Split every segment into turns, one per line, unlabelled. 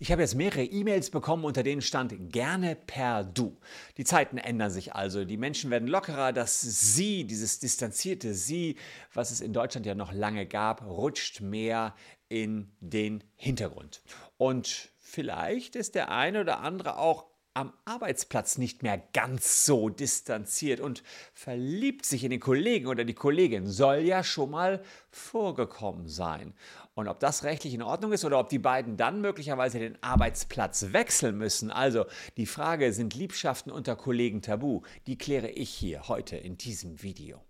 Ich habe jetzt mehrere E-Mails bekommen, unter denen stand gerne per Du. Die Zeiten ändern sich also. Die Menschen werden lockerer. Das Sie, dieses distanzierte Sie, was es in Deutschland ja noch lange gab, rutscht mehr in den Hintergrund. Und vielleicht ist der eine oder andere auch am Arbeitsplatz nicht mehr ganz so distanziert und verliebt sich in den Kollegen oder die Kollegin, soll ja schon mal vorgekommen sein. Und ob das rechtlich in Ordnung ist oder ob die beiden dann möglicherweise den Arbeitsplatz wechseln müssen, also die Frage, sind Liebschaften unter Kollegen tabu, die kläre ich hier heute in diesem Video.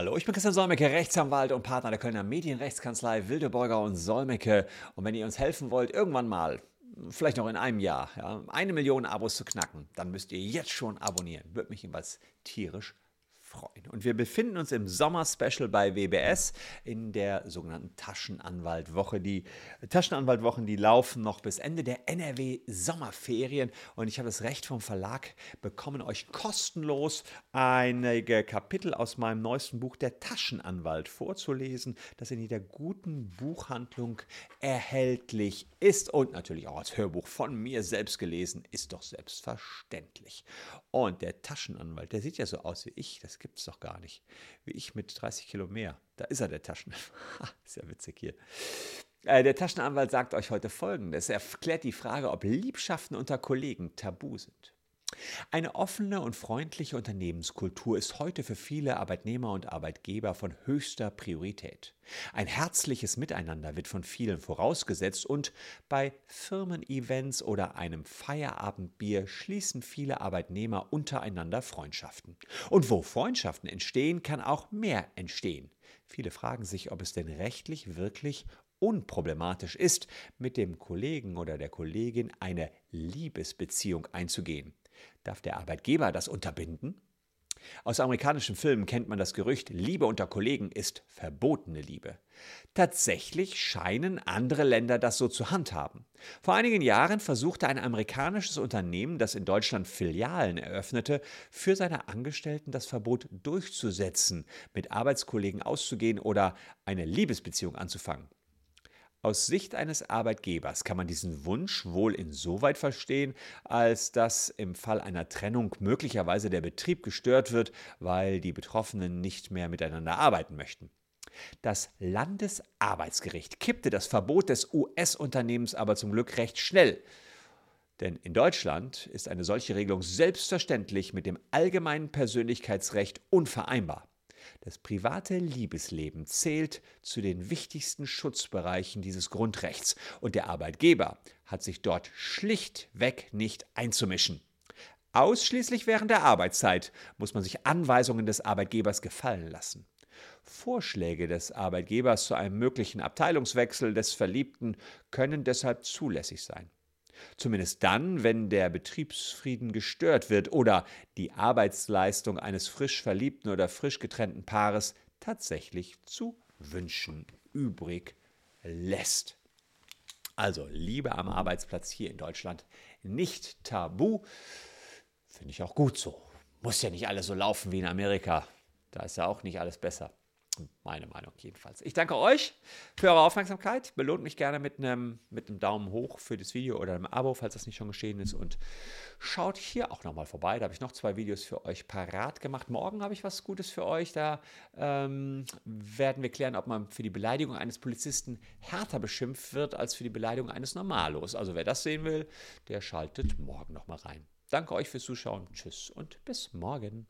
Hallo, ich bin Christian Solmecke, Rechtsanwalt und Partner der Kölner Medienrechtskanzlei Wildeborger und Solmecke. Und wenn ihr uns helfen wollt, irgendwann mal, vielleicht noch in einem Jahr, ja, eine Million Abos zu knacken, dann müsst ihr jetzt schon abonnieren. Würde mich jedenfalls tierisch freuen. Und wir befinden uns im Sommer-Special bei WBS in der sogenannten Taschenanwaltwoche. Die Taschenanwaltwochen, die laufen noch bis Ende der NRW-Sommerferien. Und ich habe das Recht vom Verlag bekommen, euch kostenlos einige Kapitel aus meinem neuesten Buch Der Taschenanwalt vorzulesen, das in jeder guten Buchhandlung erhältlich ist und natürlich auch als Hörbuch von mir selbst gelesen, ist doch selbstverständlich. Und der Taschenanwalt, der sieht ja so aus wie ich, das gibt es doch gar nicht. Wie ich mit 30 Kilo mehr. Da ist er, der Taschenanwalt. ist ja witzig hier. Äh, der Taschenanwalt sagt euch heute Folgendes. Er klärt die Frage, ob Liebschaften unter Kollegen tabu sind. Eine offene und freundliche Unternehmenskultur ist heute für viele Arbeitnehmer und Arbeitgeber von höchster Priorität. Ein herzliches Miteinander wird von vielen vorausgesetzt und bei Firmen-Events oder einem Feierabendbier schließen viele Arbeitnehmer untereinander Freundschaften. Und wo Freundschaften entstehen, kann auch mehr entstehen. Viele fragen sich, ob es denn rechtlich wirklich unproblematisch ist, mit dem Kollegen oder der Kollegin eine Liebesbeziehung einzugehen. Darf der Arbeitgeber das unterbinden? Aus amerikanischen Filmen kennt man das Gerücht, Liebe unter Kollegen ist verbotene Liebe. Tatsächlich scheinen andere Länder das so zu handhaben. Vor einigen Jahren versuchte ein amerikanisches Unternehmen, das in Deutschland Filialen eröffnete, für seine Angestellten das Verbot durchzusetzen, mit Arbeitskollegen auszugehen oder eine Liebesbeziehung anzufangen. Aus Sicht eines Arbeitgebers kann man diesen Wunsch wohl insoweit verstehen, als dass im Fall einer Trennung möglicherweise der Betrieb gestört wird, weil die Betroffenen nicht mehr miteinander arbeiten möchten. Das Landesarbeitsgericht kippte das Verbot des US-Unternehmens aber zum Glück recht schnell. Denn in Deutschland ist eine solche Regelung selbstverständlich mit dem allgemeinen Persönlichkeitsrecht unvereinbar. Das private Liebesleben zählt zu den wichtigsten Schutzbereichen dieses Grundrechts und der Arbeitgeber hat sich dort schlichtweg nicht einzumischen. Ausschließlich während der Arbeitszeit muss man sich Anweisungen des Arbeitgebers gefallen lassen. Vorschläge des Arbeitgebers zu einem möglichen Abteilungswechsel des Verliebten können deshalb zulässig sein. Zumindest dann, wenn der Betriebsfrieden gestört wird oder die Arbeitsleistung eines frisch verliebten oder frisch getrennten Paares tatsächlich zu wünschen übrig lässt. Also Liebe am Arbeitsplatz hier in Deutschland nicht tabu. Finde ich auch gut so. Muss ja nicht alles so laufen wie in Amerika. Da ist ja auch nicht alles besser. Meine Meinung jedenfalls. Ich danke euch für eure Aufmerksamkeit. Belohnt mich gerne mit einem, mit einem Daumen hoch für das Video oder einem Abo, falls das nicht schon geschehen ist. Und schaut hier auch nochmal vorbei. Da habe ich noch zwei Videos für euch parat gemacht. Morgen habe ich was Gutes für euch. Da ähm, werden wir klären, ob man für die Beleidigung eines Polizisten härter beschimpft wird als für die Beleidigung eines Normalos. Also wer das sehen will, der schaltet morgen nochmal rein. Danke euch fürs Zuschauen. Tschüss und bis morgen.